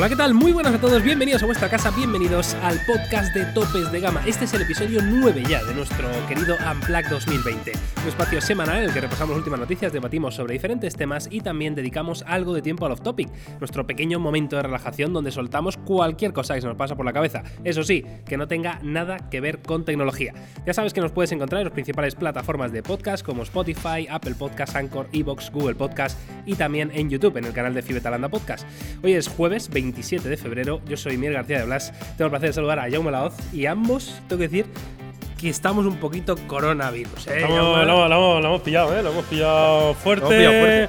Hola, ¿qué tal? Muy buenas a todos, bienvenidos a vuestra casa, bienvenidos al podcast de Topes de Gama. Este es el episodio 9 ya de nuestro querido Unplugged 2020, un espacio semanal en el que repasamos últimas noticias, debatimos sobre diferentes temas y también dedicamos algo de tiempo al off-topic, nuestro pequeño momento de relajación donde soltamos cualquier cosa que se nos pasa por la cabeza. Eso sí, que no tenga nada que ver con tecnología. Ya sabes que nos puedes encontrar en las principales plataformas de podcast como Spotify, Apple Podcast, Anchor, Evox, Google Podcast y también en YouTube, en el canal de Fibetalanda Podcast. Hoy es jueves 27 de febrero. Yo soy Miguel García de Blas. Tengo el placer de saludar a Jaume Laoz y ambos, tengo que decir que estamos un poquito coronavirus. ¿eh, Estamos- lo, lo hemos, lo hemos pillado, ¿eh? Lo hemos pillado fuerte. Hemos pillado fuerte.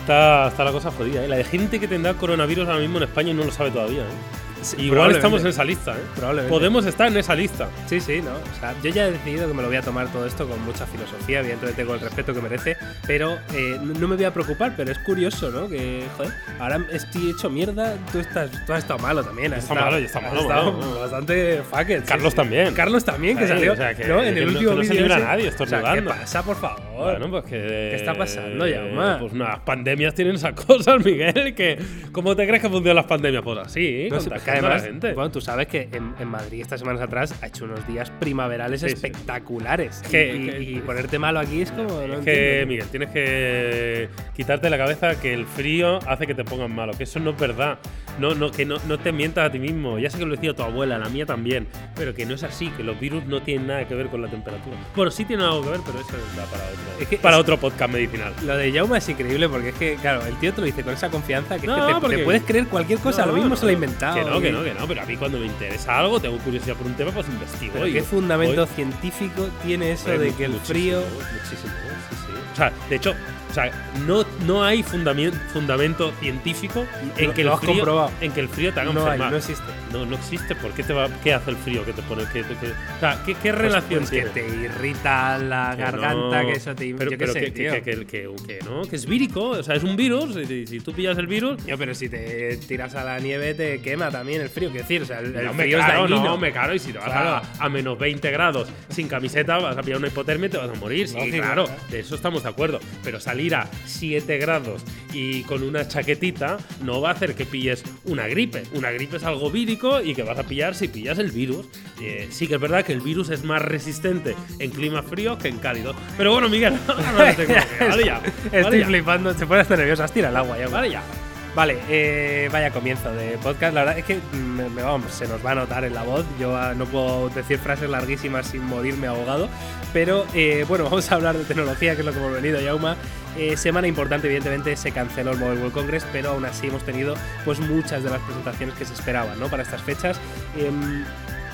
Está, está la cosa jodida, ¿eh? La de gente que tendrá coronavirus ahora mismo en España y no lo sabe todavía, ¿eh? Sí, Igual estamos en esa lista, ¿eh? Probablemente. Podemos estar en esa lista. Sí, sí, ¿no? O sea, yo ya he decidido que me lo voy a tomar todo esto con mucha filosofía, evidentemente con el respeto que merece, pero eh, no no me voy a preocupar, pero es curioso, ¿no? Que, joder, ahora estoy hecho mierda, tú, estás, tú has estado malo también. has Está estado- malo, yo está has malo, estado malo. bastante fucket. sí, Carlos sí. también. Carlos también, que salió o sea, que- ¿no? en que el no- último que no se vídeo libra ese. nadie O sea, ¿Qué pasa, por favor? Bueno, pues que. ¿Qué está pasando, Jaume? Pues unas pandemias tienen esas cosas, Miguel. Que, ¿Cómo te crees que funcionan las pandemias? Pues así, No que contagiando a además, la gente. bueno, tú sabes que en, en Madrid estas semanas atrás ha hecho unos días primaverales Sí, sí. espectaculares. Que- y, que- y ponerte malo aquí es como. no que. Miguel, tienes que quitarte de la cabeza que el frío hace que te pongas malo, que eso no es verdad. No, no, que no, no te mientas a ti mismo. Ya sé que lo decía tu abuela, la mía también, pero que no es así, que los virus no tienen nada que ver con la temperatura. Bueno, sí tienen algo que ver, pero eso da para otro, Es que para otro podcast medicinal. Lo de Jauma es increíble porque es que, claro, el tío te lo dice con esa confianza que, es No, que te, porque- te puedes creer cualquier cosa, No, lo mismo no, se lo ha inventado. Que no, que no, que no, pero a mí cuando me interesa algo, tengo curiosidad por un tema, pues investigo. Pero y ¿qué fundamento voy- científico tiene eso de que el muchísimo, frío. Muchísimo, sí, sí. O sea, de hecho, o sea, no, no hay fundamento científico en Lo- que, el has frío, comprobado. en que el frío te haga No hay, enfermar. no existe. No, no existe. ¿Por qué, te va, qué hace el frío que te pone? Que, te- que- o sea, ¿qué, qué relación Pues que tiene? te irrita la Que garganta, no. que eso te. Pero, yo qué pero sé, que, tío. que, que, que- que no, que es vírico. O sea, es un virus. Y, y si tú pillas el virus. Yo, pero si te tiras a la nieve te quema también el frío. Quiero decir, o sea, el, el no, frío es caro, dañino. no, me caro. Y si te vas Claro. a, a menos 20 grados sin camiseta, vas a pillar una hipotermia y te vas a morir. Sí, claro, claro. de eso estamos de acuerdo. Pero salir a 7 grados y con una chaquetita no va a hacer que pilles una gripe. Una gripe es algo vírico y que vas a pillar si pillas el virus. Eh, sí que es verdad que el virus es más resistente en clima frío que en cálido. Pero bueno, Miguel, no de tecnología. Vale ya. Estoy Vale flipando, se pone hasta nervioso. Has tirado el agua ya. Vale ya. Vale, eh, vaya comienzo de podcast. La verdad es que vamos, se nos va a notar en la voz. Yo ah, no puedo decir frases larguísimas sin morirme ahogado. Pero eh, bueno, vamos a hablar de tecnología, que es lo que hemos venido, Yauma. Eh, semana importante, evidentemente, se canceló el Mobile World Congress, pero aún así hemos tenido pues muchas de las presentaciones que se esperaban ¿no? para estas fechas.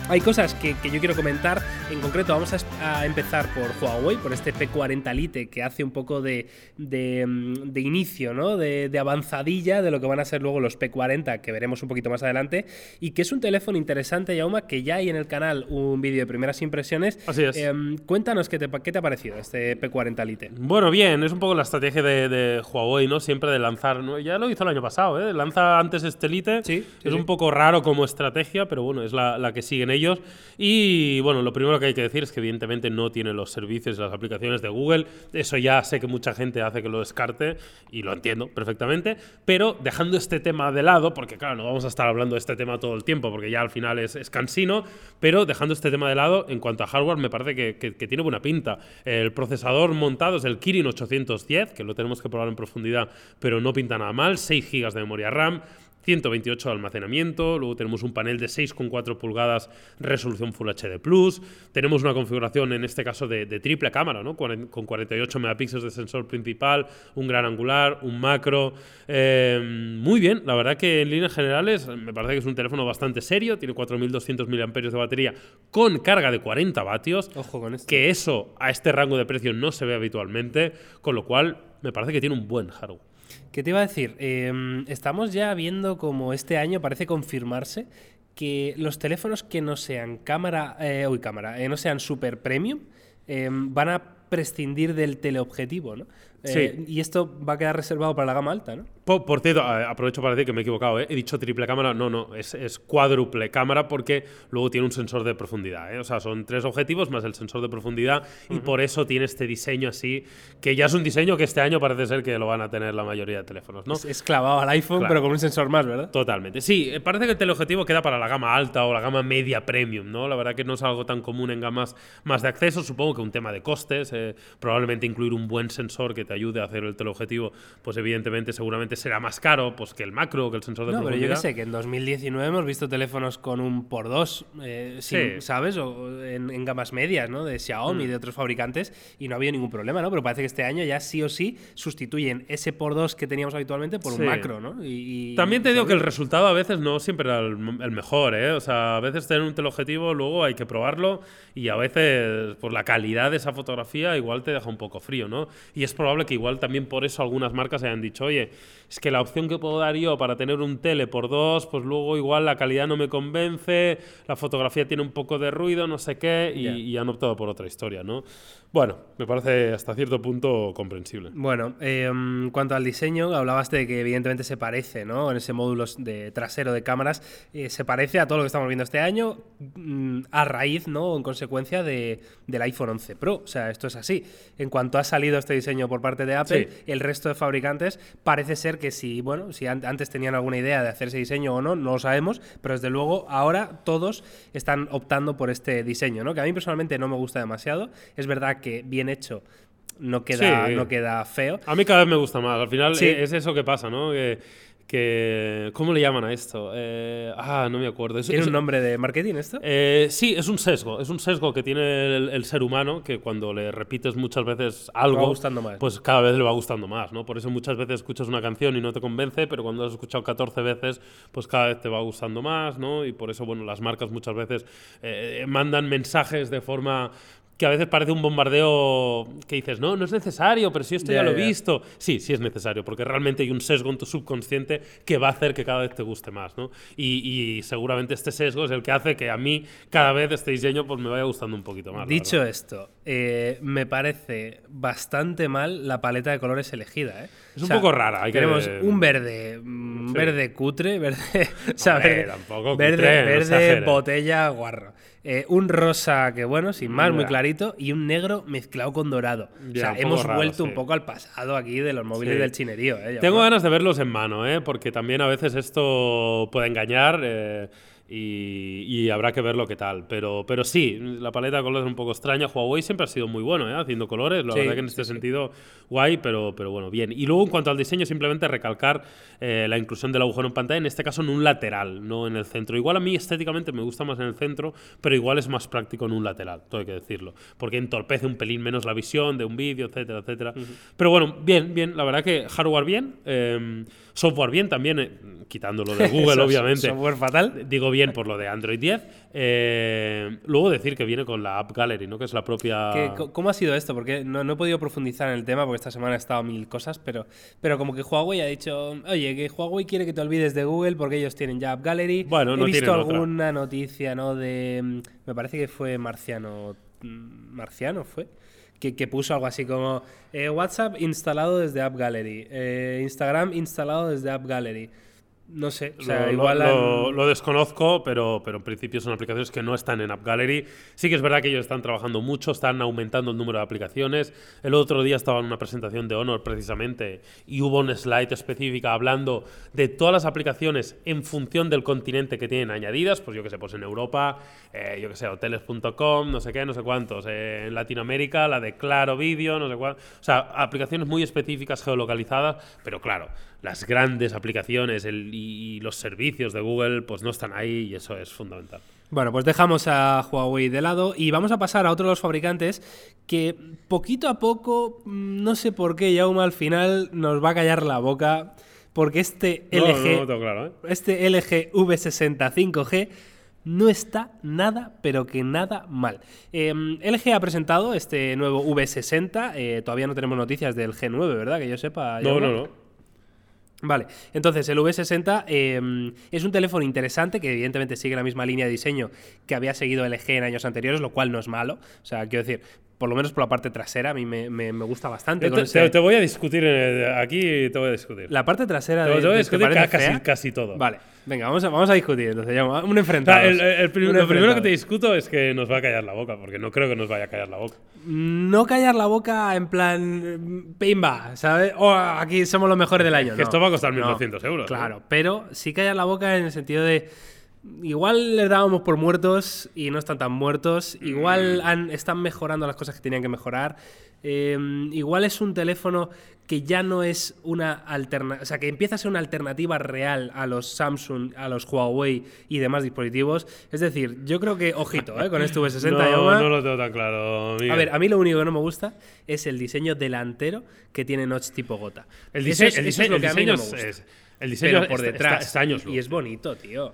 Hay cosas que, que yo quiero comentar. En concreto, vamos a, empezar por Huawei, por este P40 Lite que hace un poco de, de, mm, de inicio, ¿no? De, de avanzadilla de lo que van a ser luego los P40, que veremos un poquito más adelante. Y que es un teléfono interesante, Yauma, que ya hay en el canal un vídeo de primeras impresiones. Así es. Em, cuéntanos qué te, qué te ha parecido este P40 Lite. Bueno, bien, es un poco la estrategia de, de Huawei, ¿no? Siempre de lanzar, ¿no? ya lo hizo el año pasado, ¿eh? Lanza antes este Lite. Sí, sí, es sí. un poco raro como estrategia, pero bueno, es la, la que siguen ellos. Y bueno, lo primero que hay que decir es que evidentemente no tiene los servicios y las aplicaciones de Google. Eso ya sé que mucha gente hace que lo descarte y lo entiendo perfectamente. Pero dejando este tema de lado, porque claro, no vamos a estar hablando de este tema todo el tiempo, porque ya al final es, cansino, pero dejando este tema de lado, en cuanto a hardware, me parece que- que tiene buena pinta. El procesador montado es el Kirin 810, que lo tenemos que probar en profundidad, pero no pinta nada mal. 6 GB de memoria RAM. 128 de almacenamiento, luego tenemos un panel de 6,4 pulgadas resolución Full HD Plus, tenemos una configuración en este caso de, de triple cámara, ¿no? Con 48 megapíxeles de sensor principal, un gran angular, un macro, eh, muy bien, la verdad que en líneas generales me parece que es un teléfono bastante serio, tiene 4200 mAh de batería con carga de 40 vatios, Ojo con esto. que eso a este rango de precio no se ve habitualmente, con lo cual me parece que tiene un buen hardware. ¿Qué te iba a decir? Eh, estamos ya viendo como este año parece confirmarse que los teléfonos que no sean cámara, eh, uy, cámara, eh, no sean super premium, eh, van a prescindir del teleobjetivo, ¿no? Eh, Sí. Y esto va a quedar reservado para la gama alta, ¿no? Por, por cierto, aprovecho para decir que me he equivocado, ¿eh? he dicho triple cámara, no, no, es, es cuádruple cámara porque luego tiene un sensor de profundidad, ¿eh? o sea, son tres objetivos más el sensor de profundidad y por eso tiene este diseño así, que ya es un diseño que este año parece ser que lo van a tener la mayoría de teléfonos, ¿no? Es, es clavado al iPhone, Claro. pero con un sensor más, ¿verdad? Totalmente. Sí, eh, parece que el teleobjetivo queda para la gama alta o la gama media premium, ¿no? La verdad que no es algo tan común en gamas más de acceso. Supongo que un tema de costes, eh, probablemente incluir un buen sensor que te ayude a hacer el teleobjetivo, pues evidentemente seguramente será más caro pues, que el macro, que el sensor de No, pero yo profundidad. que sé, que en 2019 hemos visto teléfonos con un por dos, eh, sin- Sí. ¿sabes? O en, en gamas medias, ¿no? De Xiaomi y de otros fabricantes y no ha habido ningún problema, ¿no? Pero parece que este año ya sí o sí sustituyen ese por dos que teníamos habitualmente por Sí. un macro, ¿no? Y, y- También te digo ¿sabes? que el resultado a veces no siempre era el, el mejor, ¿eh? O sea, a veces tener un teleobjetivo luego hay que probarlo y a veces por la calidad de esa fotografía igual te deja un poco frío, ¿no? Y es probable que igual también por eso algunas marcas hayan dicho, oye, es que la opción que puedo dar yo para tener un tele por dos, pues luego igual la calidad no me convence, la fotografía tiene un poco de ruido, no sé qué, y, han optado por otra historia, ¿no? Bueno, me parece hasta cierto punto comprensible. Bueno, eh, en cuanto al diseño, hablabas de que evidentemente se parece, ¿no? En ese módulo de trasero de cámaras, eh, se parece a todo lo que estamos viendo este año mm, a raíz, ¿no? En consecuencia de, del iPhone 11 Pro. O sea, esto es así. En cuanto ha salido este diseño por parte de Apple, Sí. el resto de fabricantes parece ser que si, bueno, si an- antes tenían alguna idea de hacer ese diseño o no, no lo sabemos, pero desde luego ahora todos están optando por este diseño, ¿no? Que a mí personalmente no me gusta demasiado. Es verdad que bien hecho no queda, Sí. no queda feo. A mí cada vez me gusta más. Al final Sí. es eso que pasa, ¿no? Que, que- ¿Cómo le llaman a esto? Eh, ah, no me acuerdo. Es- ¿Tiene es- un nombre de marketing esto? eh, sí, es un sesgo. Es un sesgo que tiene el, el ser humano que cuando le repites muchas veces algo, va gustando más. pues cada vez le va gustando más, ¿no? Por eso muchas veces escuchas una canción y no te convence, pero cuando has escuchado 14 veces, pues cada vez te va gustando más, ¿no? Y por eso, bueno, las marcas muchas veces eh, mandan mensajes de forma que a veces parece un bombardeo que dices, no, no es necesario, pero si esto ya, Ya, lo he ya. visto. Sí, sí es necesario, porque realmente hay un sesgo en tu subconsciente que va a hacer que cada vez te guste más, ¿no? Y, y seguramente este sesgo es el que hace que a mí cada vez este diseño pues me vaya gustando un poquito más. Dicho esto, eh, me parece bastante mal la paleta de colores elegida. ¿eh? Es un poco rara, hay que- tenemos un verde, mm, Sí. verde cutre, verde, o sea, Hombre, verde, tampoco verde, cutre, no verde botella guarro. Eh, un rosa que bueno, sin más, muy clarito, y un negro mezclado con dorado. o Ya, sea, un poco hemos raro, vuelto un poco al pasado aquí de los móviles Sí. del chinerío. ¿eh? Tengo ganas de verlos en mano, ¿eh? porque también a veces esto puede engañar eh, y, y habrá que ver lo que tal. Pero, pero sí, la paleta de colores es un poco extraña. Huawei siempre ha sido muy bueno ¿eh? haciendo colores. La Sí, verdad que en este sentido, guay, pero, pero bueno, bien. Y luego en cuanto al diseño, simplemente recalcar eh, la inclusión del agujero en pantalla, en este caso en un lateral, no en el centro. Igual a mí estéticamente me gusta más en el centro, pero igual es más práctico en un lateral, todo hay que decirlo. Porque entorpece un pelín menos la visión de un vídeo, etcétera, etcétera. Pero bueno, bien, bien. La verdad que hardware bien, eh, software bien también, eh, quitándolo de Google, obviamente. Software fatal. Digo bien por lo de Android 10. Eh, luego decir que viene con la App Gallery, ¿no? Que es la propia. ¿Qué- ¿Cómo ha sido esto? Porque no, no he podido profundizar en el tema porque esta semana he estado mil cosas, pero, pero como que Huawei ha dicho, oye, que Huawei quiere que te olvides de Google porque ellos tienen ya App Gallery. Bueno, no he visto otra. alguna noticia, ¿no? De, mm, me parece que fue Marciano, mm, Marciano fue, que, que puso algo así como eh, WhatsApp instalado desde App Gallery, eh, Instagram instalado desde App Gallery. No sé, o sea, lo, igual lo- han- lo desconozco, pero, pero en principio son aplicaciones que no están en App Gallery. Sí que es verdad que ellos están trabajando mucho, están aumentando el número de aplicaciones. El otro día estaba en una presentación de Honor precisamente y hubo una slide específica hablando de todas las aplicaciones en función del continente que tienen añadidas. Pues yo que sé, pues en Europa, eh, yo que sé, hoteles.com, no sé qué, no sé cuántos. Eh, en Latinoamérica, la de Claro Video, no sé cuántos. O sea, aplicaciones muy específicas geolocalizadas, pero claro, las grandes aplicaciones el- y, y los servicios de Google pues no están ahí y eso es fundamental. Bueno, pues dejamos a Huawei de lado y vamos a pasar a otro de los fabricantes que poquito a poco, mm, no sé por qué, Jaume al final nos va a callar la boca porque este No, LG, no claro, ¿eh? este LG V60 5G no está nada, pero que nada mal. Eh, LG ha presentado este nuevo V60, eh, todavía no tenemos noticias del G9, ¿verdad? Que yo sepa. No, Jaume. no, no. Vale, entonces el V60 eh, es un teléfono interesante que evidentemente sigue la misma línea de diseño que había seguido LG en años anteriores, lo cual no es malo. O sea, quiero decir, por lo menos por la parte trasera, a mí me, me- me gusta bastante. Te, ese- te- te voy a discutir eh, aquí, te voy a discutir. la parte trasera te, de, te voy a de- ¿te discutir ca- casi, fea? casi todo. Vale, venga, vamos a, vamos a discutir. Entonces, ya, un enfrentado. el- el prim- lo primero que te discuto es que nos va a callar la boca, porque no creo que nos vaya a callar la boca. No callar la boca en plan. Pimba, ¿sabes? O aquí somos los mejores del año. que no. esto va a costar No, 1.200 euros, ¿eh? Claro, pero sí callar la boca en el sentido de. Igual les dábamos por muertos y no están tan muertos. Mm. Igual han- están mejorando las cosas que tenían que mejorar. Eh, igual es un teléfono que ya no es una alternativa. O sea, que empieza a ser una alternativa real a los Samsung, a los Huawei y demás dispositivos. Es decir, yo creo que, ojito, ¿eh? con este V60 no, Yauma, no lo tengo tan claro. Miguel. a ver, a mí lo único que no me gusta es el diseño delantero que tiene notch tipo gota. el Eso diseño, es- el eso es diseño, lo que a mí no me gusta. es, es- el diseño Pero por detrás. está- está años y es bonito, tío.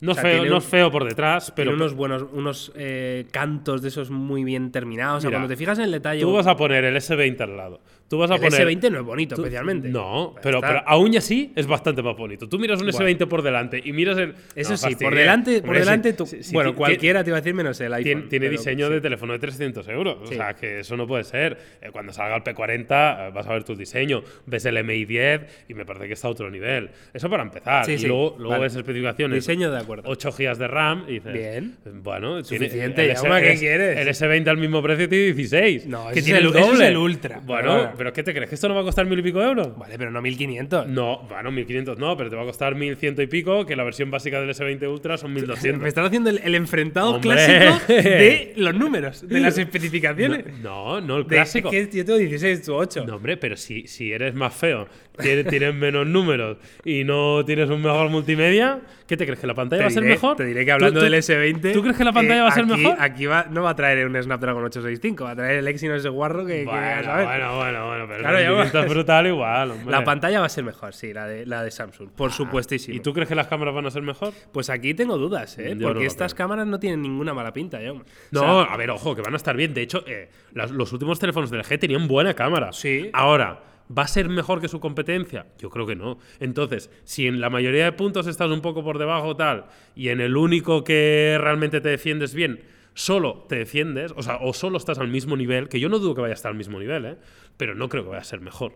No, o sea, feo, no es feo por detrás, pero Tiene unos buenos, unos eh, cantos de esos muy bien terminados. O sea, Mira, cuando te fijas en el detalle. tú vas a poner el S20 al lado. Tú vas a el poner S20 no es bonito, Tú- especialmente. No, Ya pero, pero aún así es bastante más bonito. Tú miras un Bueno. S20 por delante y miras el. Eso No, sí, por delante, por delante tú. sí, sí, bueno, cualquiera te iba a decir menos el iPhone. Tiene, diseño sí. de teléfono de 300 euros. O sea, que eso no puede ser. Eh, cuando salga el P40 eh, vas a ver tu diseño. Ves el MI 10 y me parece que está a otro nivel. Eso para empezar. Sí, y sí. luego, luego Vale. ves especificaciones. Diseño de acuerdo. 8 GB de RAM y dices. Bien. Bueno, tiene- Suficiente, el Jaume, ¿qué el quieres? El S20 al mismo precio tiene 16. No, que ese tiene es el el- ese es doble. el Ultra. Bueno, Bueno. pero ¿qué te crees? ¿Que esto no va a costar mil y pico euros? Vale, pero no 1500. No, bueno, 1500 no, pero te va a costar 1100 y pico, que la versión básica del S20 Ultra son 1200. Me están haciendo el, el enfrentado Hombre. clásico de los números, de las especificaciones. No, no, el De- clásico. es que yo tengo 16, tú 8. No, hombre, pero si, si eres más feo, tienes, tienes menos números y no tienes un mejor multimedia, ¿qué te crees? ¿Que la pantalla va a ser mejor? Te diré que hablando ¿Tú- tú- del S20. ¿Tú crees que la pantalla eh, va a ser aquí- mejor? Aquí va, no va a traer un Snapdragon 865, va a traer el Exynos ese guarro que, Bueno, a bueno, bueno, bueno, pero Claro, el ya rendimiento va. es brutal igual, hombre. La pantalla va a ser mejor, sí, la de, la de Samsung, por supuestísimo. Ah, ¿Y tú crees que las cámaras van a ser mejor? Pues aquí tengo dudas, ¿eh? Yo Porque estas cámaras no tienen ninguna mala pinta, yo. No, a ver, ojo, que van a estar bien. De hecho, eh, los últimos teléfonos del G tenían buena cámara. Sí. Ahora, ¿va a ser mejor que su competencia? Yo creo que no. Entonces, si en la mayoría de puntos estás un poco por debajo tal, y en el único que realmente te defiendes bien, solo te defiendes, o sea, o solo estás al mismo nivel, que yo no dudo que vaya a estar al mismo nivel, ¿eh? Pero no creo que vaya a ser mejor.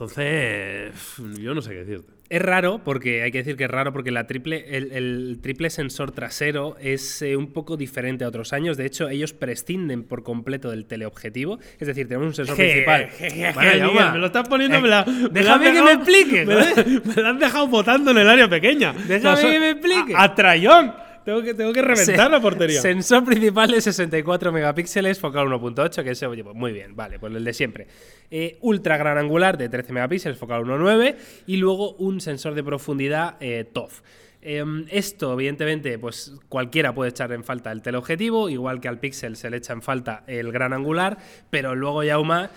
Entonces, yo no sé qué decirte. Es raro, porque hay que decir que es raro, porque la triple, el, el triple sensor trasero es eh, un poco diferente a otros años. De hecho, ellos prescinden por completo del teleobjetivo. Es decir, tenemos un sensor principal. Bueno, Miguel, Jaume, me lo estás poniendo. eh, me la- me déjame has que me dejado- explique, Me, la- joder. me la has dejado votando en el área pequeña. Déjame O sea, que me explique. A, a trayón. Tengo que, tengo que reventar Se- la portería. Sensor principal de 64 megapíxeles, focal 1.8, que ese, oye, pues muy bien, vale, pues el de siempre. Eh, ultra gran angular de 13 megapíxeles, focal 1.9, y luego un sensor de profundidad eh, TOF. Em, esto, evidentemente, pues cualquiera puede echar en falta el teleobjetivo, igual que al Pixel se le echa en falta el gran angular, pero luego Yauma,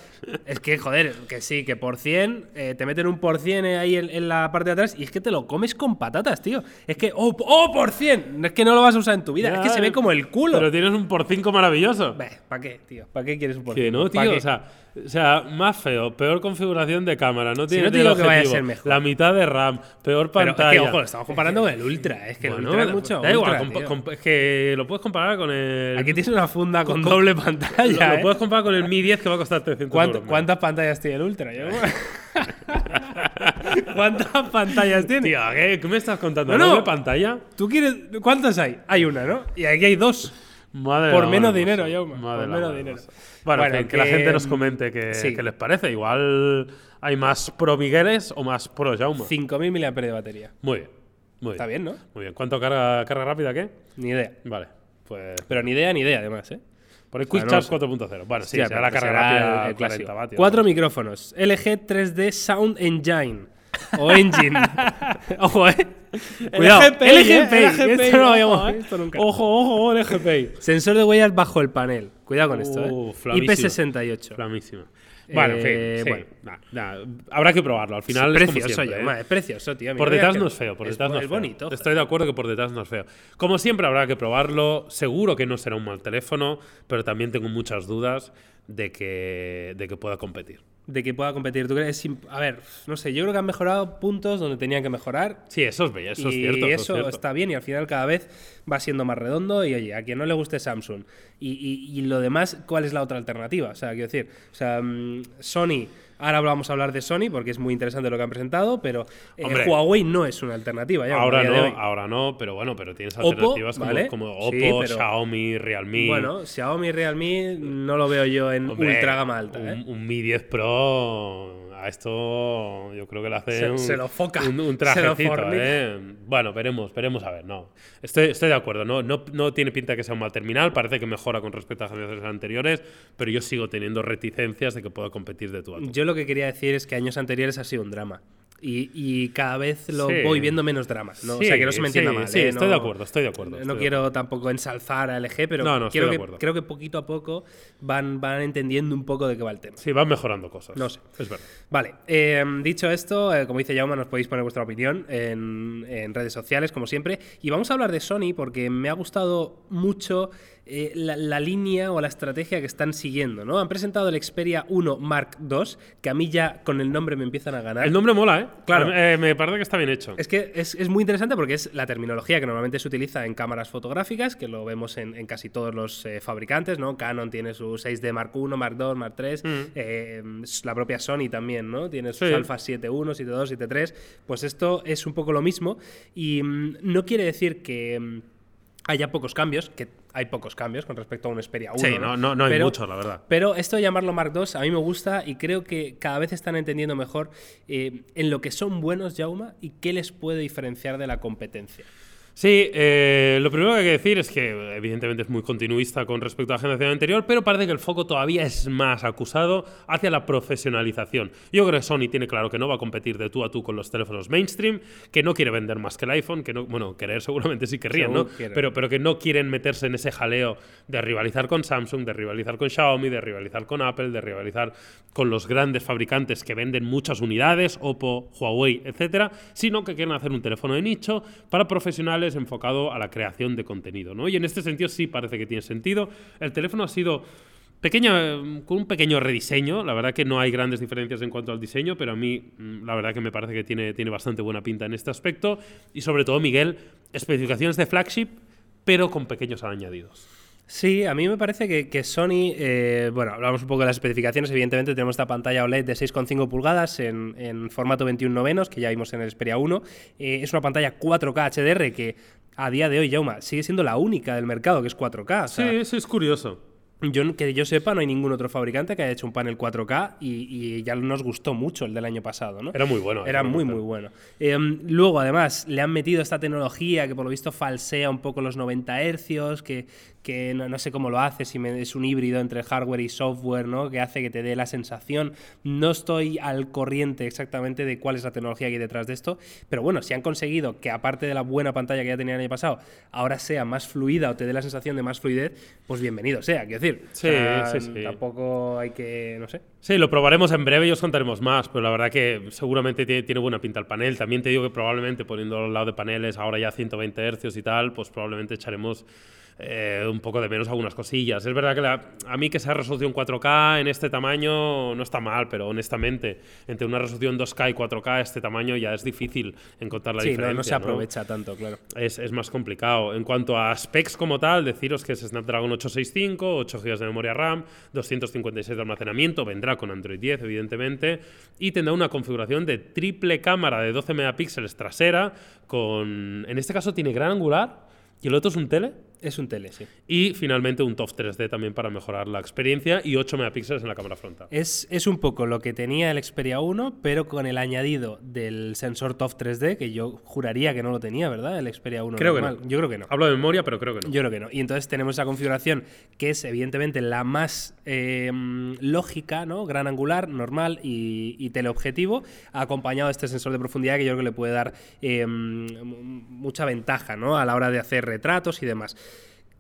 es que, joder, que sí, que por 100, eh, te meten un por 100 ahí en, en la parte de atrás y es que te lo comes con patatas, tío. Es que, oh, oh por 100, es que no lo vas a usar en tu vida, es que se ve como el culo. Pero tienes un por 5 maravilloso. ¿Para qué, tío? ¿Para qué quieres un por Que 100? no, ¿Pa' tío. O sea, o sea, más feo, peor configuración de cámara, no tiene no te digo que vaya a ser mejor. la mitad de RAM, peor Pero es pantalla. que, ojo, lo estamos comparando con el Ultra. Es que el Bueno, Ultra es mucho. da igual, Ultra, es que lo puedes comparar con el. Aquí tienes una funda con, con- doble pantalla. lo ¿eh? puedes comparar con el Mi 10 que va a costar 300 ¿Cuánt- euros. menos. ¿Cuántas pantallas tiene el Ultra? Yo- ¿Cuántas pantallas tiene? Tío, ¿qué, qué me estás contando? No, no. ¿Doble pantalla? ¿Tú quieres. ¿Cuántas hay? Hay una, ¿no? Y aquí hay dos. Madre Por menos dinero. Jaume, por menos dinero. Bueno, Bueno, que, que la gente nos comente qué, sí. les parece. Igual hay más pro Migueles o más pro Jaume. 5.000 mAh de batería. Muy bien. Muy bien. Está bien, ¿no? Muy bien. ¿Cuánto carga, carga rápida qué? Ni idea. Vale. Pues. Pero ni idea, ni idea, además, ¿eh? Por el Quick Charge lo 4.0. Bueno, sí, será la carga rápida el 40 clásico. vatios. Cuatro micrófonos. LG 3D Sound Engine. O Engine. Ojo, eh. Cuidado. LGPI, LGPI. eh, LGPI, Esto no lo habíamos eh. visto nunca. Ojo, ojo, ojo, LGPI. Sensor de huellas bajo el panel. Cuidado con esto, Uh, ¿eh? flamísima. IP68. Flamísima. Bueno, en Eh, fin, sí. bueno. Nah, nah, habrá que probarlo. Al final Es es precioso, siempre, yo, ¿eh? es precioso, tío. Por detrás no es feo, por detrás no es, es feo. bonito. Estoy de acuerdo que por detrás no es feo. Como siempre habrá que probarlo. Seguro que no será un mal teléfono, pero también tengo muchas dudas de que, de que pueda competir. De que pueda competir. ¿Tú crees? A ver, no sé. Yo creo que han mejorado puntos donde tenían que mejorar. Sí, eso es oye, eso es y cierto, eso es eso cierto. está bien y al final cada vez va siendo más redondo y oye, a quien no le guste Samsung y, y- y lo demás, ¿cuál es la otra alternativa? O sea, quiero decir, o sea, mm, Sony, ahora vamos a hablar de Sony porque es muy interesante lo que han presentado, pero eh, Hombre. Huawei no es una alternativa ya. Ahora no, ahora no, pero bueno, pero tienes Oppo, alternativas como, ¿vale? como Sí, Oppo, pero- Xiaomi, Realme. Bueno, Xiaomi Realme no lo veo yo en Hombre, ultra gama alta. un, ¿eh? un Mi 10 Pro a esto yo creo que le hace Se- un, se lo foca, un, un lo trajecito, fornica. ¿eh? Bueno, veremos, veremos a ver, no. Estoy, estoy de acuerdo, no, no, no tiene pinta que sea un mal terminal, parece que mejora con respecto a generaciones anteriores, pero yo sigo teniendo reticencias de que pueda competir de tú a tú. Yo lo que quería decir es que años anteriores ha sido un drama. Y, y cada vez lo Sí. voy viendo menos dramas. ¿no? o sea, que no se me entienda sí, mal. sí, ¿eh? estoy No- de acuerdo, estoy de acuerdo. No de quiero tampoco ensalzar a LG, pero No, no, quiero que, creo que poquito a poco van, van entendiendo un poco de qué va el tema. Sí, van mejorando cosas. No sé. Es verdad. Vale, eh, dicho esto, eh, como dice Jauma, nos podéis poner vuestra opinión en, en redes sociales, como siempre. Y vamos a hablar de Sony porque me ha gustado mucho eh, la, la línea o la estrategia que están siguiendo. ¿no? Han presentado el Xperia 1 Mark II, que a mí ya con el nombre me empiezan a ganar. El nombre mola, ¿eh? Claro. Eh, me parece que está bien hecho. Es que es, es muy interesante porque es la terminología que normalmente se utiliza en cámaras fotográficas, que lo vemos en, en casi todos los eh, fabricantes, ¿no? Canon tiene su 6D Mark I, Mark II, Mark III, eh, la propia Sony también, ¿no? Tiene sus Sí. Alpha 7.1, 7.2, 7.3. Pues esto es un poco lo mismo y mm, no quiere decir que mm, haya pocos cambios, que hay pocos cambios con respecto a un Xperia 1. Sí, no, no, no hay muchos, la verdad. Pero esto de llamarlo Mark II a mí me gusta y creo que cada vez están entendiendo mejor eh, en lo que son buenos Jauma y qué les puede diferenciar de la competencia. Sí, eh, lo primero que hay que decir es que evidentemente es muy continuista con respecto a la generación anterior, pero parece que el foco todavía es más acusado hacia la profesionalización. Yo creo que Sony tiene claro que no va a competir de tú a tú con los teléfonos mainstream, que no quiere vender más que el iPhone, que no, bueno, querer seguramente sí querrían, ¿no? Quieren. Pero, pero que no quieren meterse en ese jaleo de rivalizar con Samsung, de rivalizar con Xiaomi, de rivalizar con Apple, de rivalizar con los grandes fabricantes que venden muchas unidades, Oppo, Huawei, etcétera, sino que quieren hacer un teléfono de nicho para profesionales enfocado a la creación de contenido, ¿no? Y en este sentido sí parece que tiene sentido. El teléfono ha sido eh, con un pequeño rediseño. La verdad que no hay grandes diferencias en cuanto al diseño, pero a mí mm, la verdad que me parece que tiene, tiene bastante buena pinta en este aspecto. Y sobre todo, Miguel, especificaciones de flagship, pero con pequeños añadidos. Sí, a mí me parece que, que Sony, eh, bueno, hablamos un poco de las especificaciones, evidentemente tenemos esta pantalla OLED de 6,5 pulgadas en, en formato 21 novenos, que ya vimos en el Xperia 1. Eh, es una pantalla 4K HDR que a día de hoy, Jauma, sigue siendo la única del mercado que es 4K. o sea, Sí, eso es curioso. Yo, que yo sepa, no hay ningún otro fabricante que haya hecho un panel 4K y, y ya nos gustó mucho el del año pasado, ¿no? Era muy bueno. Era muy, muy bueno. Eh, luego, además, le han metido esta tecnología que por lo visto falsea un poco los 90 hercios, que, que no, no sé cómo lo hace, si me- es un híbrido entre hardware y software, ¿no? Que hace que te dé la sensación. No estoy al corriente exactamente de cuál es la tecnología que hay detrás de esto, pero bueno, si han conseguido que aparte de la buena pantalla que ya tenía el año pasado, ahora sea más fluida o te dé la sensación de más fluidez, pues bienvenido sea, quiero decir. Sí, sí, sí. Tampoco hay que, no sé. Sí, lo probaremos en breve y os contaremos más, pero la verdad que seguramente tiene, tiene buena pinta el panel. También te digo que probablemente poniendo al lado de paneles ahora ya 120 Hz y tal, pues probablemente echaremos eh, un poco de menos algunas cosillas. Es verdad que la- a mí que esa resolución 4K en este tamaño no está mal, pero honestamente, entre una resolución 2K y 4K, este tamaño ya es difícil encontrar la Sí, no, diferencia. no se aprovecha tanto, claro. es, es más complicado. En cuanto a specs como tal, deciros que es Snapdragon 865, 8 GB de memoria RAM, 256 de almacenamiento, vendrá con Android 10, evidentemente, y tendrá una configuración de triple cámara de 12 megapíxeles trasera, con. En este caso tiene gran angular, y el otro es un tele. Es un tele, sí. Y finalmente un TOF 3D también para mejorar la experiencia y 8 megapíxeles en la cámara frontal. Es, es un poco lo que tenía el Xperia 1, pero con el añadido del sensor TOF 3D, que yo juraría que no lo tenía, ¿verdad? El Xperia 1 Creo que normal. no. Yo creo que no. Hablo de memoria, pero creo que no. Yo creo que no. Y entonces tenemos esa configuración que es evidentemente la más eh, lógica, ¿no? Gran angular, normal y, y teleobjetivo, acompañado de este sensor de profundidad que yo creo que le puede dar eh, m- mucha ventaja, ¿no? A la hora de hacer retratos y demás.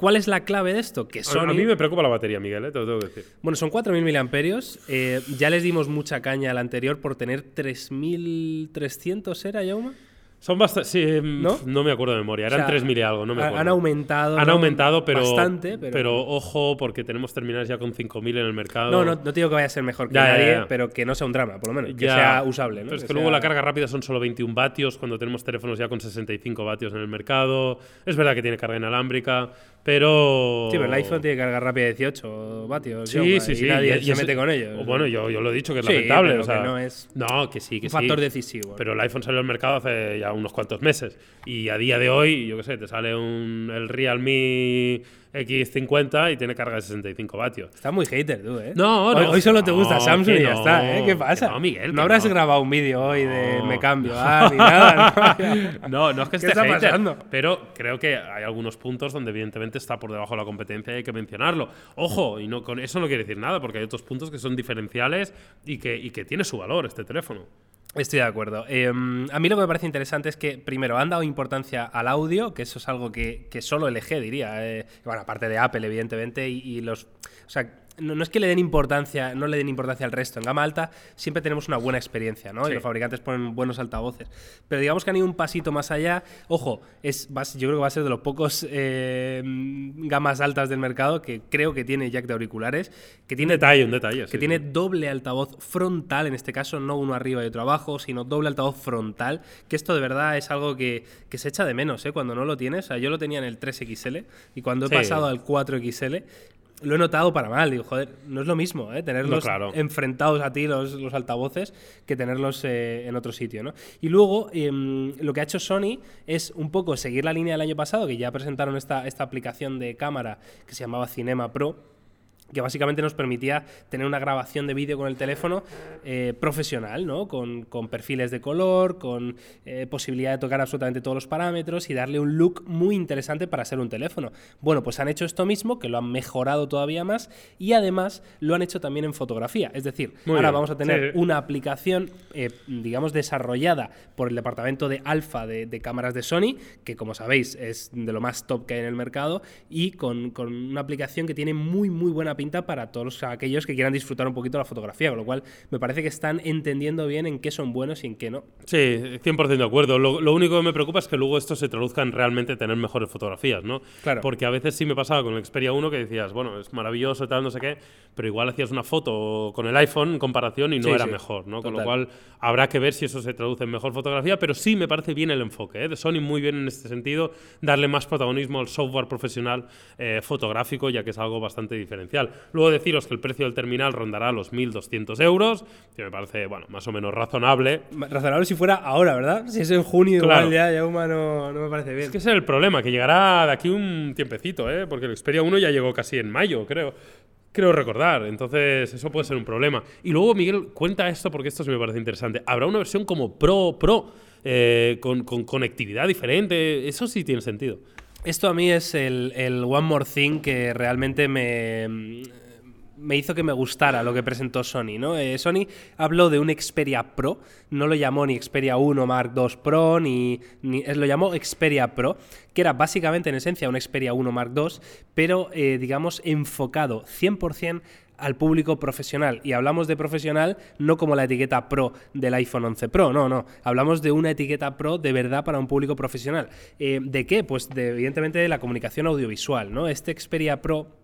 ¿Cuál es la clave de esto? Que Sony... A mí me preocupa la batería, Miguel, ¿eh? te lo tengo que decir. Bueno, son 4.000 miliamperios. Eh, ya les dimos mucha caña al anterior por tener 3.300, ¿era, Yauma? Son bastante. Sí, ¿No? ¿No? me acuerdo de memoria. Eran O sea, 3.000 y algo, no me acuerdo. Han aumentado. Han aumentado, pero. Bastante, pero. ojo, porque tenemos terminales ya con 5.000 en el mercado. no, no, no digo que vaya a ser mejor que Ya, nadie, ya. pero que no sea un drama, por lo menos. Que sea usable, ¿no? Pero es que, Que luego la carga rápida son solo 21 vatios cuando tenemos teléfonos ya con 65 vatios en el mercado. Es verdad que tiene carga inalámbrica, pero. Sí, pero el iPhone tiene carga rápida de 18 vatios. Sí, Jaume, sí, y sí. nadie y se mete con ellos. o Bueno, yo, yo lo he dicho que es Sí, lamentable. pero o sea, que no es No, que sí, que un sí. factor decisivo. Pero el iPhone salió al mercado hace ya unos cuantos meses. Y a día de hoy, yo qué sé, te sale un, el Realme X50 y tiene carga de 65 vatios. Estás muy hater tú, ¿eh? No, hoy, no. hoy solo te gusta No, Samsung y ya no, está, ¿eh? ¿Qué pasa? no, Miguel, no habrás grabado un vídeo hoy de me cambio, ah, ni nada. ¿no? No, es que ¿Qué esté está hater, pasando? pero creo que hay algunos puntos donde evidentemente está por debajo de la competencia y hay que mencionarlo. Ojo, y no con eso no quiere decir nada, porque hay otros puntos que son diferenciales y que, y que tiene su valor este teléfono. Estoy de acuerdo. Eh, a mí lo que me parece interesante es que, primero, han dado importancia al audio, que eso es algo que, que solo LG diría. eh, bueno, aparte de Apple, evidentemente, y, y los. O sea, no, no es que le den importancia, no le den importancia al resto. En gama alta siempre tenemos una buena experiencia, ¿no? Sí. Y los fabricantes ponen buenos altavoces. Pero digamos que han ido un pasito más allá. Ojo, es, yo creo que va a ser de los pocos eh, gamas altas del mercado que creo que tiene jack de auriculares, que Un tiene detalle, un detalle. que sí, tiene doble altavoz frontal, en este caso no uno arriba y otro abajo, sino doble altavoz frontal, que esto de verdad es algo que, que se echa de menos ¿eh? cuando no lo tienes. O sea, yo lo tenía en el 3XL y cuando he Sí. pasado al 4XL lo he notado para mal. Digo, joder, no es lo mismo ¿eh? tenerlos claro. enfrentados a ti los, los altavoces que tenerlos eh, en otro sitio. ¿no? Y luego em, lo que ha hecho Sony es un poco seguir la línea del año pasado, que ya presentaron esta, esta aplicación de cámara que se llamaba Cinema Pro que básicamente nos permitía tener una grabación de vídeo con el teléfono eh, profesional, ¿no? Con, con perfiles de color, con eh, posibilidad de tocar absolutamente todos los parámetros y darle un look muy interesante para ser un teléfono. Bueno, pues han hecho esto mismo, que lo han mejorado todavía más y además lo han hecho también en fotografía. Es decir, Muy ahora bien, vamos a tener sí. una aplicación, eh, digamos, desarrollada por el departamento de alfa de, de cámaras de Sony, que como sabéis es de lo más top que hay en el mercado, y con, con una aplicación que tiene muy, muy buena pinta para todos los- aquellos que quieran disfrutar un poquito la fotografía, con lo cual me parece que están entendiendo bien en qué son buenos y en qué no. Sí, 100% de acuerdo. Lo, lo único que me preocupa es que luego esto se traduzca en realmente tener mejores fotografías, ¿no? Claro. Porque a veces sí me pasaba con el Xperia 1 que decías, bueno, es maravilloso, tal, no sé qué, pero igual hacías una foto con el iPhone en comparación y no Sí, era sí, mejor, ¿no? Con lo cual habrá que ver si eso se traduce en mejor fotografía, pero sí me parece bien el enfoque, ¿eh? De Sony muy bien en este sentido, darle más protagonismo al software profesional eh, fotográfico, ya que es algo bastante diferencial. Luego deciros que el precio del terminal rondará los 1.200 euros, que me parece, bueno, más o menos razonable. Razonable si fuera ahora, ¿verdad? Si es en junio, Claro. igual ya, ya Uma, no, no me parece bien. Es que ese es el problema, que llegará de aquí un tiempecito, ¿eh? porque el Xperia 1 ya llegó casi en mayo, creo. Creo recordar, entonces eso puede ser un problema. Y luego, Miguel, cuenta esto porque esto sí me parece interesante. Habrá una versión como Pro Pro, eh, con, con conectividad diferente, eso sí tiene sentido. Esto a mí es el, el One More Thing que realmente me, me hizo que me gustara lo que presentó Sony. ¿no? Eh, Sony habló de un Xperia Pro, no lo llamó ni Xperia 1 Mark II Pro, ni, ni- eh, lo llamó Xperia Pro, que era básicamente en esencia un Xperia 1 Mark II, pero eh, digamos enfocado 100% al público profesional. Y hablamos de profesional no como la etiqueta Pro del iPhone 11 Pro, no, no. Hablamos de una etiqueta Pro de verdad para un público profesional. Eh, ¿De qué? Pues de, evidentemente de la comunicación audiovisual, ¿no? Este Xperia Pro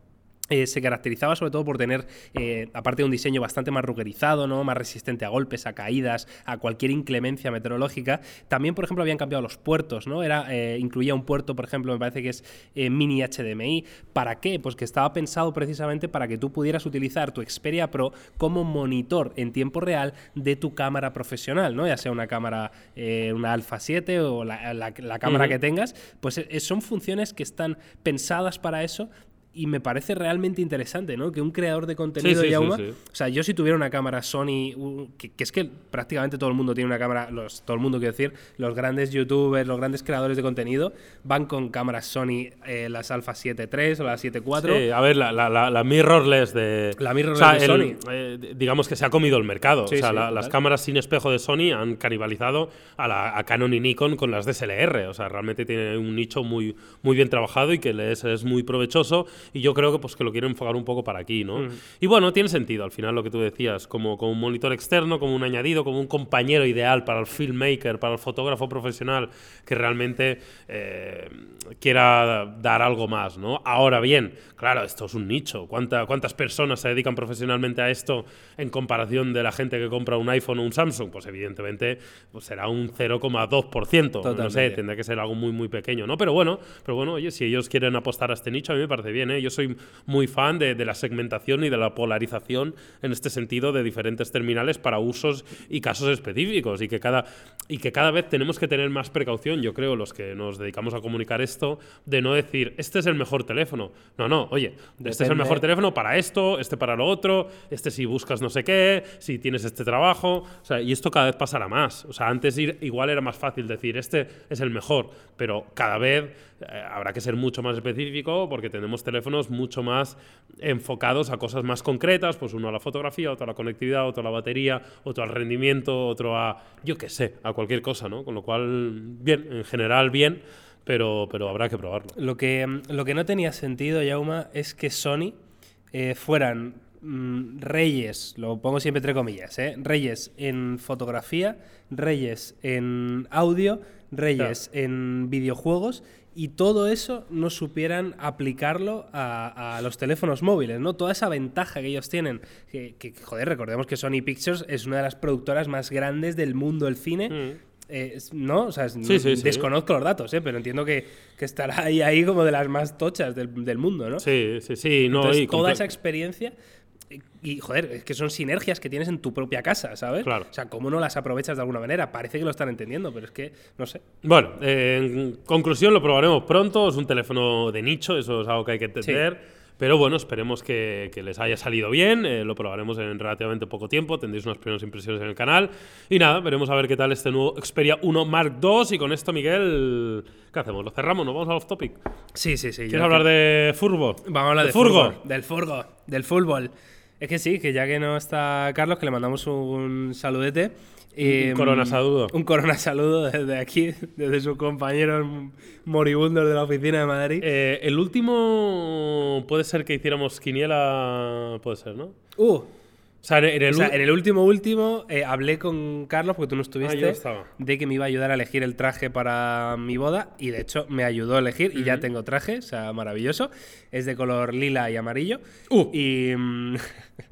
eh, se caracterizaba sobre todo por tener, eh, aparte de un diseño bastante más rugerizado, ¿no? más resistente a golpes, a caídas, a cualquier inclemencia meteorológica. También, por ejemplo, habían cambiado los puertos, ¿no? Era, eh, incluía un puerto, por ejemplo, me parece que es mini HDMI. ¿Para qué? Pues que estaba pensado precisamente para que tú pudieras utilizar tu Xperia Pro como monitor en tiempo real de tu cámara profesional, ¿no? Ya sea una cámara, una Alpha 7 o la, la- la cámara que tengas, pues son funciones que están pensadas para eso y me parece realmente interesante, ¿no? Que un creador de contenido, Sí, sí, sí, Yauma, sí. o sea, yo si tuviera una cámara Sony, que, que es que prácticamente todo el mundo tiene una cámara, los, todo el mundo quiero decir, los grandes youtubers, los grandes creadores de contenido, van con cámaras Sony, eh, las Alpha 7 III o las 7 IV. Sí, a ver, la, la, la, la mirrorless de. La mirrorless o sea, de el- Sony. eh, digamos que se ha comido el mercado. O sea, las cámaras sin espejo de Sony han canibalizado a, la, a Canon y Nikon con las DSLR. O sea, realmente tiene un nicho muy, muy bien trabajado y que les es muy provechoso. Y yo creo que, pues, que lo quieren enfocar un poco para aquí, ¿no? Mm. Y bueno, tiene sentido al final lo que tú decías, como, como un monitor externo, como un añadido, como un compañero ideal para el filmmaker, para el fotógrafo profesional que realmente eh, quiera dar algo más, ¿no? Ahora bien, claro, esto es un nicho. ¿Cuánta- ¿Cuántas personas se dedican profesionalmente a esto en comparación de la gente que compra un iPhone o un Samsung? Pues evidentemente pues será un 0,2%. No sé, tendrá que ser algo muy, muy pequeño, ¿no? Pero bueno, pero bueno, oye, si ellos quieren apostar a este nicho, a mí me parece bien, Yo soy muy fan de, de la segmentación y de la polarización en este sentido de diferentes terminales para usos y casos específicos y que cada, y que cada vez tenemos que tener más precaución, yo creo, los que nos dedicamos a comunicar esto, de no decir, este es el mejor teléfono. No, no, oye, este es el mejor teléfono para esto, este para lo otro, este si buscas no sé qué, si tienes este trabajo, o sea, y esto cada vez pasará más. O sea, antes ir, igual era más fácil decir, este es el mejor, pero cada vez eh, habrá que ser mucho más específico porque tenemos teléfonos mucho más enfocados a cosas más concretas, pues uno a la fotografía, otro a la conectividad, otro a la batería, otro al rendimiento, otro a, yo qué sé, a cualquier cosa, ¿no? Con lo cual, bien, en general bien, pero, pero habrá que probarlo. Lo que, lo que no tenía sentido, Yauma, es que Sony eh, fueran mm, reyes, lo pongo siempre entre comillas, ¿eh? reyes en fotografía, reyes en audio, reyes en videojuegos y todo eso no supieran aplicarlo a, a los teléfonos móviles, ¿no? Toda esa ventaja que ellos tienen, que, que, joder, recordemos que Sony Pictures es una de las productoras más grandes del mundo del cine. Mm. Eh, ¿No? O sea, sí, sí. desconozco los datos, ¿eh? pero entiendo que, que estará ahí, ahí como de las más tochas del, del mundo, ¿no? Sí, sí, sí, no, Entonces, toda esa experiencia. Y- joder, es que son sinergias que tienes en tu propia casa, ¿sabes? Claro. O sea, ¿cómo no las aprovechas de alguna manera? Parece que lo están entendiendo, pero es que, no sé. Bueno, eh, en conclusión, lo probaremos pronto. Es un teléfono de nicho, eso es algo que hay que entender. Pero bueno, esperemos que, que les haya salido bien. eh, lo probaremos en relativamente poco tiempo. Tendréis unas primeras impresiones en el canal. Y nada, veremos a ver qué tal este nuevo Xperia 1 Mark II. Y con esto, Miguel, ¿qué hacemos? ¿Lo cerramos? ¿Nos vamos al off topic? Sí, sí, sí. ¿Quieres hablar de Furbo? Vamos a hablar de, Furgo? fútbol, Del furgo, del fútbol. Es que sí, que ya que no está Carlos, que le mandamos un saludete. eh, corona saludo. Un corona saludo desde aquí, desde sus compañeros moribundos de la oficina de Madrid. Eh, el último puede ser que hiciéramos quiniela. Puede ser, ¿no? uh, sea, en el, o sea, en el último último eh, hablé con Carlos, porque tú no estuviste, Ah, yo estaba. de que me iba a ayudar a elegir el traje para mi boda y de hecho me ayudó a elegir y ya tengo traje, o sea, maravilloso. Es de color lila y amarillo. Uh. Y, mm,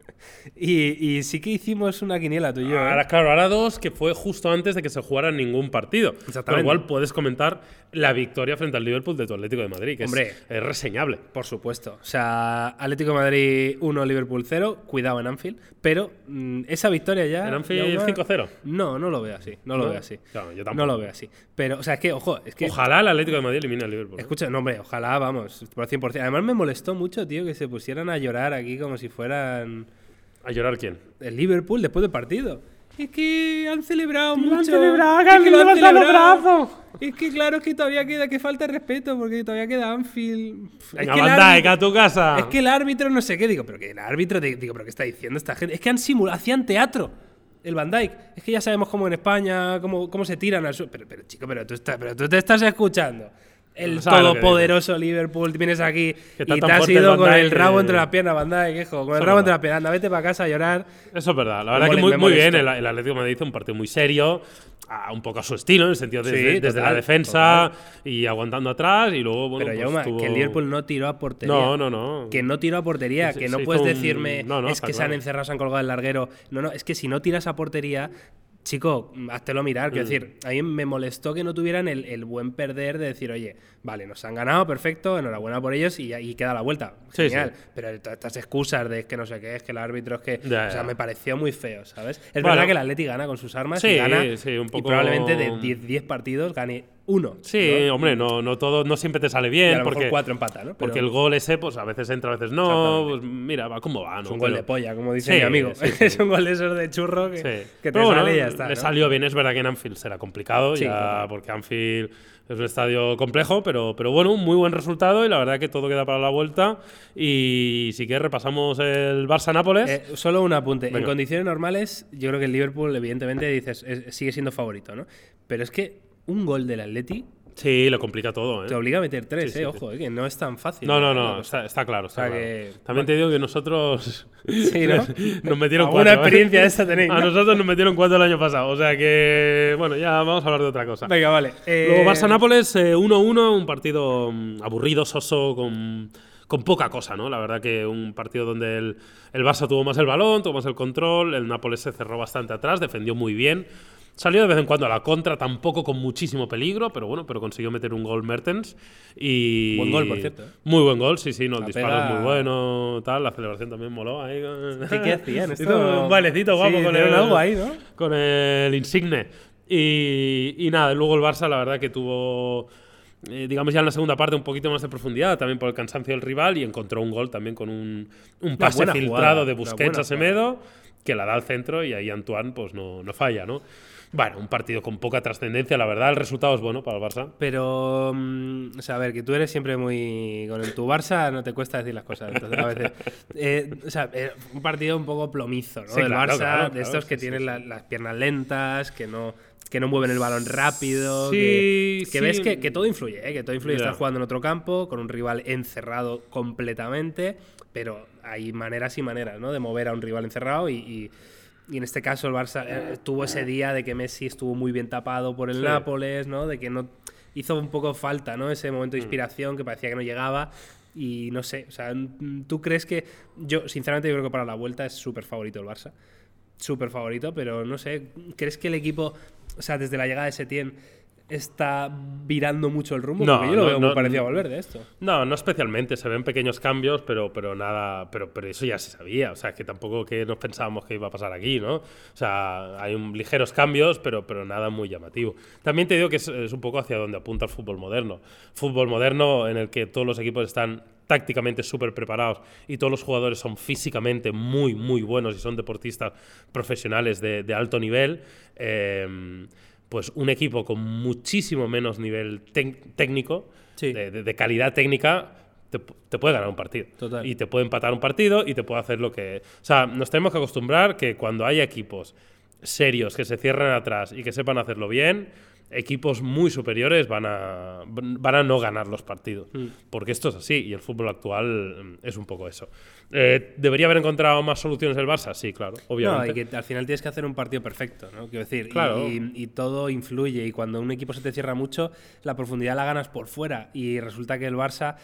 y, y sí que hicimos una quiniela tú y yo. ¿eh? Ahora, claro, ahora dos, que fue justo antes de que se jugara ningún partido. Con Exactamente. lo cual puedes comentar la victoria frente al Liverpool de tu Atlético de Madrid, que es- Hombre. es, reseñable. Por supuesto. O sea, Atlético de Madrid 1, Liverpool 0. Cuidado en Anfield. Pero mm, esa victoria ya. ¿En Anfield una- 5-0? No, no lo veo así. No lo ¿No? veo así. Claro, yo tampoco. no lo veo así. Pero, o sea, es que, ojo, es que. Ojalá el Atlético de Madrid elimine al Liverpool. ¿eh? Escucha, no, hombre, ojalá, vamos, por 100%. Además me molestó mucho, tío, que se pusieran a llorar aquí como si fueran ¿A llorar quién? el Liverpool después del partido. Es que han celebrado lo han mucho. celebrado, es que que lo han levantado los celebrado. brazos. Es que claro, es que todavía queda que falta respeto porque todavía queda Anfield. Es Venga, que el Van Dijk, árbitro- a tu casa. Es que el árbitro no sé qué, digo, pero que el árbitro, di- digo, pero ¿qué está diciendo esta gente? Es que han simulado, hacían teatro. El Van Dyke. Es que ya sabemos cómo en España, cómo, cómo se tiran al suelo. Pero, pero, chico, pero tú, estás, pero tú te estás escuchando. El todopoderoso Liverpool, vienes aquí y te has ido con el rabo que- entre las piernas, Dyke, hijo. Con el Eso rabo entre las piernas. Anda, vete para casa a llorar. Eso es verdad. La verdad que muy, muy bien. El, el Atlético de Madrid hizo un partido muy serio, a- un poco a su estilo, en el sentido de, Sí, desde la total, defensa y aguantando atrás. Y luego, bueno, pero pues tuvo- que el Liverpool no tiró a portería. No, no, no. Que no tiró a portería, que no puedes un- decirme No, no, es que se han encerrado, se han colgado el larguero. No, no, es que si no tiras a portería, chico, háztelo mirar. Mm. Quiero decir, a mí me molestó que no tuvieran el, el buen perder de decir, oye, vale, nos han ganado, perfecto, enhorabuena por ellos y, y queda la vuelta. Genial. sí. Pero todas estas excusas de que no sé qué, es que el árbitro es que. Ya, o sea, ya. me pareció muy feo, ¿sabes? Es Bueno. verdad que el Atleti gana con sus armas Sí, y gana. sí, un Y poco- probablemente de 10 10 partidos gane uno. Sí, ¿no? hombre, no, no todo, no siempre te sale Y bien. a lo mejor porque, cuatro empata, ¿no? porque el gol ese, pues a veces entra, a veces no. Pues mira, va como va, ¿no? Es un gol Pero- de polla, como dice Sí, mi amigo. sí, sí. es un gol de esos de churro que, te Pero bueno, sale y ya está. Le salió bien, es verdad que en Anfield será complicado, ya, porque Anfield es un estadio complejo, pero, pero bueno, un muy buen resultado y la verdad que todo queda para la vuelta. Y si que repasamos el Barça-Nápoles. Eh, solo un apunte. En condiciones normales, yo creo que el Liverpool, evidentemente, dices, es- sigue siendo favorito, ¿no? Pero es que un gol del Atleti Sí, lo complica todo, ¿eh? Te obliga a meter tres, Sí, eh, sí, ojo, eh, que no es tan fácil. No, no, ¿eh? no, está, está claro. está sea claro. que- También te digo que nosotros Sí, ¿no? nos metieron cuatro. ¿eh? experiencia de esta tenéis, A ¿no? nosotros nos metieron cuatro el año pasado. O sea que, bueno, ya vamos a hablar de otra cosa. Venga, vale. Luego Barça-Nápoles, eh, 1-1, un partido mm, aburrido, soso, con, con poca cosa, ¿no? La verdad que un partido donde el, el Barça tuvo más el balón, tuvo más el control, el Nápoles se cerró bastante atrás, defendió muy bien. Salió de vez en cuando a la contra, tampoco con muchísimo peligro, pero bueno, pero consiguió meter un gol Mertens. Y Buen gol, por cierto, ¿eh? Muy buen gol, sí, sí, no, el La disparo pega- es muy bueno, tal, la celebración también moló ahí. ¿Qué, qué hacían? Esto- un bailecito guapo Sí, con el, algo ahí, ¿no? con el insigne. Y, y nada, luego el Barça, la verdad que tuvo, eh, digamos ya en la segunda parte, un poquito más de profundidad, también por el cansancio del rival, y encontró un gol también con un, un pase filtrado jugada, de Busquets a Semedo, que la da al centro, y ahí Antoine pues no, no falla, ¿no? Bueno, un partido con poca trascendencia, la verdad, el resultado es bueno para el Barça. Pero, mm, o sea, a ver, que tú eres siempre muy. Con el tu Barça no te cuesta decir las cosas. Entonces, a veces. eh, o sea, eh, un partido un poco plomizo, ¿no? Sí, Del claro, Barça, claro, de claro, estos que sí, tienen sí, la- las piernas lentas, que no, que no mueven el balón rápido. Sí, que que sí. ves que, que todo influye, ¿eh? que todo influye. Ya. Estás jugando en otro campo, con un rival encerrado completamente, pero hay maneras y maneras, ¿no? De mover a un rival encerrado y. y y en este caso el Barça eh, tuvo ese día de que Messi estuvo muy bien tapado por el Sí. Nápoles, ¿no? De que no hizo un poco falta, ¿no? Ese Mm. momento de inspiración que parecía que no llegaba y no sé, o sea, mm, ¿tú crees que yo sinceramente yo creo que para la vuelta es súper favorito el Barça? Súper favorito, pero no sé, ¿crees que el equipo, o sea, desde la llegada de Setién está virando mucho el rumbo? No, Porque yo lo no, veo muy no, parecido a no. volver de esto. No, no especialmente. Se ven pequeños cambios, pero, pero nada. Pero, pero eso ya se sabía. O sea, que tampoco que nos pensábamos que iba a pasar aquí, ¿no? O sea, hay un, ligeros cambios, pero, pero nada muy llamativo. También te digo que es, es un poco hacia donde apunta el fútbol moderno. Fútbol moderno en el que todos los equipos están tácticamente súper preparados y todos los jugadores son físicamente muy, muy buenos y son deportistas profesionales de, de alto nivel. eh, pues un equipo con muchísimo menos nivel técnico, Sí. de, de- de calidad técnica, te, te puede ganar un partido. Total. Y te puede empatar un partido y te puede hacer lo que... O sea, nos tenemos que acostumbrar que cuando hay equipos serios que se cierran atrás y que sepan hacerlo bien, equipos muy superiores van a, van a no ganar los partidos. Mm. Porque esto es así y el fútbol actual es un poco eso. Eh, ¿Debería haber encontrado más soluciones el Barça? Sí, claro, No, obviamente. y que al final tienes que hacer un partido perfecto, ¿no? Quiero decir, y- Claro. y, y todo influye. Y cuando un equipo se te cierra mucho, la profundidad la ganas por fuera. Y resulta que el Barça,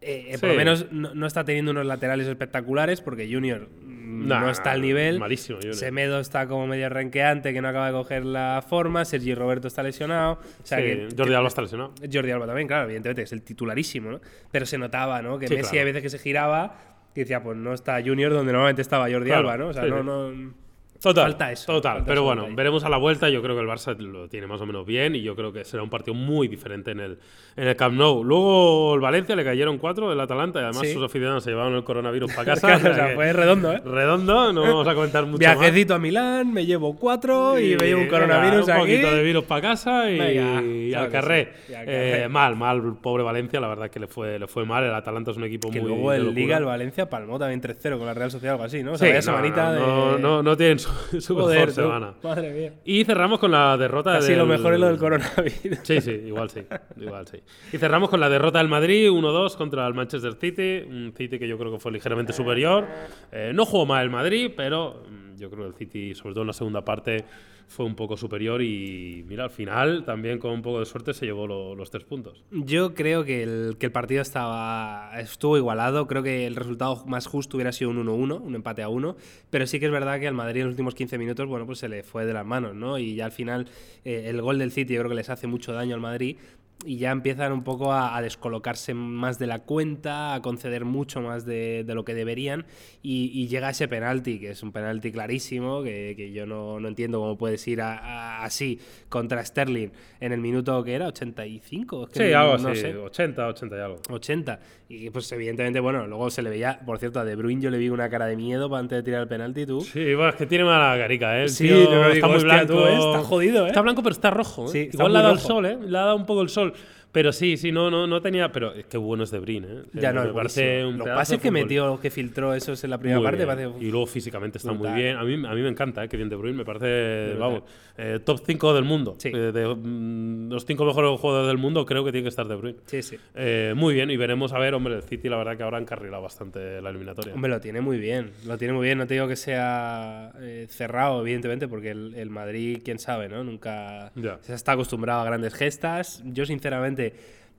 eh, eh, por lo Sí. menos, no, no está teniendo unos laterales espectaculares, porque Junior Nah, no está al nivel. malísimo, Junior. Semedo está como medio renqueante, que no acaba de coger la forma. Sergi Roberto está lesionado. O sea Sí, que, Jordi que- Alba está lesionado. Jordi Alba también, claro, evidentemente, es el titularísimo, ¿no? Pero se notaba, ¿no? Que Sí, Messi claro. a veces que se giraba y decía, pues no está Junior donde normalmente estaba Jordi Claro, Alba, ¿no? O sea, sí, no, sí. no. Total, Falta eso, Total, falta pero bueno, ahí. veremos a la vuelta. Yo creo que el Barça lo tiene más o menos bien y yo creo que será un partido muy diferente en el, en el Camp Nou. Luego el Valencia le cayeron cuatro del Atalanta y además Sí. sus aficionados se llevaron el coronavirus para casa. Claro, o sea fue redondo, ¿eh? Redondo, no vamos a comentar mucho más. Viajecito a Milán, me llevo cuatro y, me llevo un venga, coronavirus un aquí. poquito de virus para casa y, Venga, y al carré. sí, y Eh, mal, mal, pobre Valencia, la verdad que le fue, le fue mal. El Atalanta es un equipo Que muy. luego el. Liga, el Valencia palmó también 3-0 con la Real Sociedad o algo así, ¿no? O sea, Sí, no, semanita no, de. no, no tienen su, su Joder, mejor tú, semana. Madre mía. Y cerramos con la derrota Casi del... lo mejor es lo del coronavirus. Sí, sí, igual sí, igual sí. Y cerramos con la derrota del Madrid 1-2 contra el Manchester City, un City que yo creo que fue ligeramente superior. Eh, no jugó mal el Madrid, pero mm, yo creo que el City, sobre todo en la segunda parte, fue un poco superior y mira, al final también con un poco de suerte se llevó lo- los tres puntos. Yo creo que el, que el partido estaba estuvo igualado. Creo que el resultado más justo hubiera sido un 1-1, un empate a 1. Pero sí que es verdad que al Madrid en los últimos 15 minutos, bueno, pues se le fue de las manos, ¿no? Y ya al final eh, el gol del City yo creo que les hace mucho daño al Madrid. Y ya empiezan un poco a, a descolocarse más de la cuenta, a conceder mucho más de, de lo que deberían. Y, y llega ese penalti, que es un penalti clarísimo, que, que yo no, no entiendo cómo puedes ir a- a- así contra Sterling en el minuto que era, 85. Es que Sí, no- algo no así, sé. 80, 80 y algo. 80. Y pues evidentemente, bueno, luego se le veía, por cierto, a De Bruyne yo le vi una cara de miedo antes de tirar el penalti, tú. Sí, bueno, es que tiene mala carica, ¿eh? El Sí, tío no lo digo, está muy blanco. tú, ¿eh? Está jodido, ¿eh? Está blanco, pero está rojo. ¿eh? Sí, está Igual le ha dado el sol, ¿eh? Le ha dado un poco el sol. people Pero sí, sí, no, no, no tenía. Pero qué bueno es De Bruyne, ¿eh? Ya no, me es parece un Lo que pedazo pasa es de que metió, que filtró esos en la primera Muy parte. parece- Y luego físicamente está brutal. muy bien. A mí, a mí me encanta, ¿eh? que bien De Bruyne. Me parece, Brutal. vamos, eh, top 5 del mundo. Sí. Eh, de mm, los 5 mejores jugadores del mundo, creo que tiene que estar De Bruyne. Sí, sí. Eh, muy bien, y veremos a ver, hombre, el City la verdad que ahora han encarrilado bastante la eliminatoria. Hombre, lo tiene muy bien. Lo tiene muy bien. No te digo que sea cerrado, evidentemente, porque el, el Madrid, quién sabe, ¿no? Nunca Ya. se está acostumbrado a grandes gestas. Yo, sinceramente,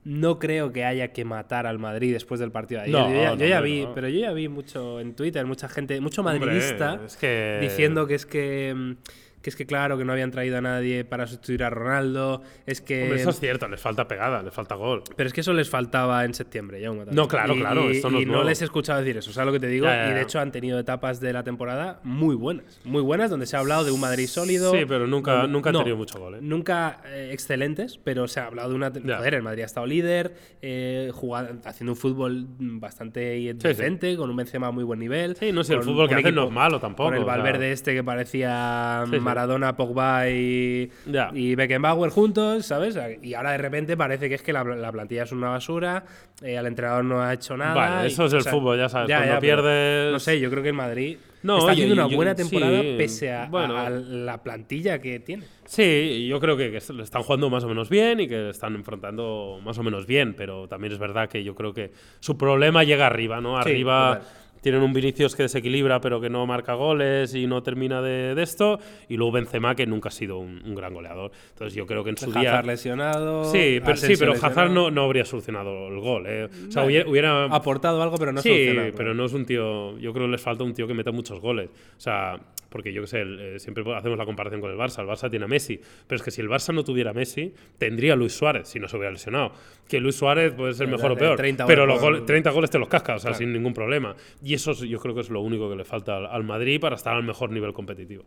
no creo que haya que matar al Madrid después del partido de ayer. No, yo ya, no, yo ya hombre, vi, pero yo ya vi mucho en Twitter, mucha gente, mucho Hombre, madridista es que- diciendo que es que. Que es que claro, que no habían traído a nadie para sustituir a Ronaldo. Es que. Hombre, eso es cierto, les falta pegada, les falta gol. Pero es que eso les faltaba en septiembre, ya No, claro, claro, esto no y no les he escuchado decir eso, ¿sabes lo que te digo? Ya, ya, Y de hecho han tenido etapas de la temporada muy buenas. Muy buenas, donde se ha hablado de un Madrid sólido. Sí, pero nunca- donde- nunca han no, tenido mucho gol, ¿eh? Nunca eh, excelentes, pero se ha hablado de una. Joder, el Madrid ha estado líder, eh, jugando- haciendo un fútbol bastante decente, con un Benzema a muy buen nivel. Sí, no sé, el fútbol que un hacen no es malo tampoco, Con el o sea. Valverde este que parecía sí. Maradona, Pogba y, Ya. y Beckenbauer juntos, ¿sabes? Y ahora de repente parece que es que la, la plantilla es una basura, eh, el entrenador no ha hecho nada. Vale, y- eso es el sea, fútbol, ya sabes, cuando pero pierdes- No sé, yo creo que el Madrid No, está haciendo una yo- buena temporada sí, pese a, bueno. a- a la plantilla que tiene. Sí, yo creo que, que están jugando más o menos bien y que están enfrentando más o menos bien, pero también es verdad que yo creo que su problema llega arriba, ¿no? Arriba. Tienen un Vinicius que desequilibra pero que no marca goles y no termina de, de esto, y luego Benzema que nunca ha sido un, un gran goleador. Entonces yo creo que en su día... Hazard lesionado. Sí, pero, sí, pero. Hazard no, no habría solucionado el gol. ¿eh? O sea, hubiera... aportado algo, pero no sí, solucionado. pero no es un tío. Yo creo que les falta un tío que meta muchos goles. O sea, porque yo qué sé, el- eh, siempre hacemos la comparación con el Barça. El Barça tiene a Messi, pero es que si el Barça no tuviera a Messi, tendría a Luis Suárez si no se hubiera lesionado. Que Luis Suárez puede ser mejor o peor, 30 pero los goles- 30 goles te los cascas, o sea, Claro. sin ningún problema. Y eso es- yo creo que es lo único que le falta al, al Madrid para estar al mejor nivel competitivo.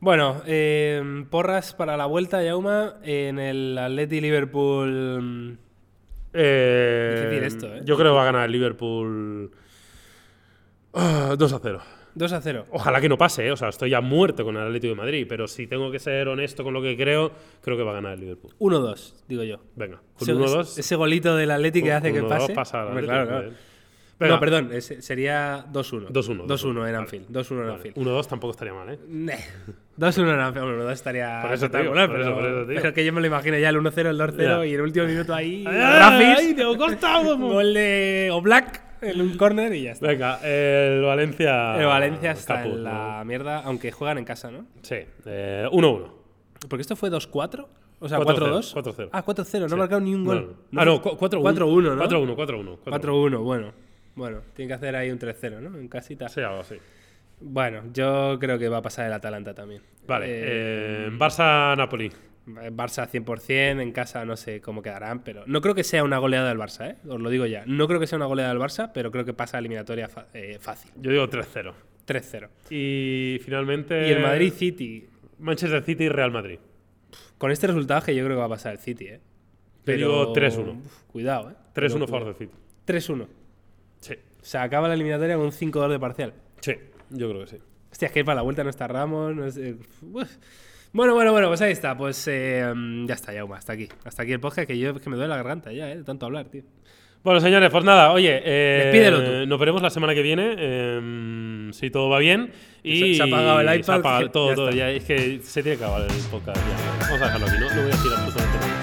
Bueno, eh, porras para la vuelta, Yauma, en el Atleti Liverpool. Eh, Difícil esto, ¿eh? Yo creo que va a ganar el Liverpool ah, 2 a 0. 2 a 0. Ojalá que no pase, ¿eh? o sea, estoy ya muerto con el Atlético de Madrid, pero si tengo que ser honesto con lo que creo, creo que va a ganar el Liverpool. 1-2, digo yo. Venga, con Ese, 1-2. ese golito del Atleti que hace que 1-2 pase. pasa al Hombre, Atlético, claro, claro. Venga. No, perdón, ese sería 2-1. 2-1. 2-1 en. Anfield. 2-1 en Anfield. 1-2 tampoco estaría mal, ¿eh? Neh. 2-1 en Anfield. Hombre, 1-2 estaría Por eso espectacular, por eso, pero, por eso digo. pero es que yo me lo imagino ya el 1-0, el 2-0 Ya. y el último minuto ahí. ¡Ay, Rafis, te lo he cortado! gol de Oblak en un córner y ya está. Venga, el Valencia. El Valencia está caput, en la mierda, aunque juegan en casa, ¿no? Sí, eh, 1-1. Porque esto fue 2-4. O sea, 4-0, 4-2. 4-0. Ah, 4-0. No Sí. marcaron ni un No, gol. no. Ah, no, cu- 4-1. 4-1, ¿no? 4-1, 4-1. 4-1, bueno. Bueno, tiene que hacer ahí un 3-0, ¿no? En casita. Sí, algo así. Bueno, yo creo que va a pasar el Atalanta también. Vale, Eh, eh, Barça-Napoli. Barça 100%, en casa no sé cómo quedarán, pero no creo que sea una goleada del Barça, ¿eh? Os lo digo ya. No creo que sea una goleada del Barça, pero creo que pasa eliminatoria fa- eh, fácil. Yo digo 3-0. 3-0. Y finalmente. Y el Madrid City, Manchester City y Real Madrid. con este resultado que yo creo que va a pasar el City, ¿eh? Yo digo 3-1. uf, Cuidado, ¿eh? 3-1 Pero favor del City. 3-1. Sí. Se acaba la eliminatoria con un 5-2 de parcial. Sí, yo creo que sí. Hostia, es que para la vuelta no está Ramos. no uf. Bueno, bueno, bueno, pues ahí está. Pues eh, ya está, ya, hasta aquí. Hasta aquí el podcast que yo es que me duele la garganta ya, ¿eh? De tanto hablar, tío. Bueno, señores, pues nada, oye, eh, tú. nos veremos la semana que viene, eh, si todo va bien. Y Se- ha apagado el se ha iPad, apagado todo, ya todo, ya, es que se tiene que acabar el podcast. ya. Vamos a dejarlo aquí, ¿no? No voy a decir absolutamente nada.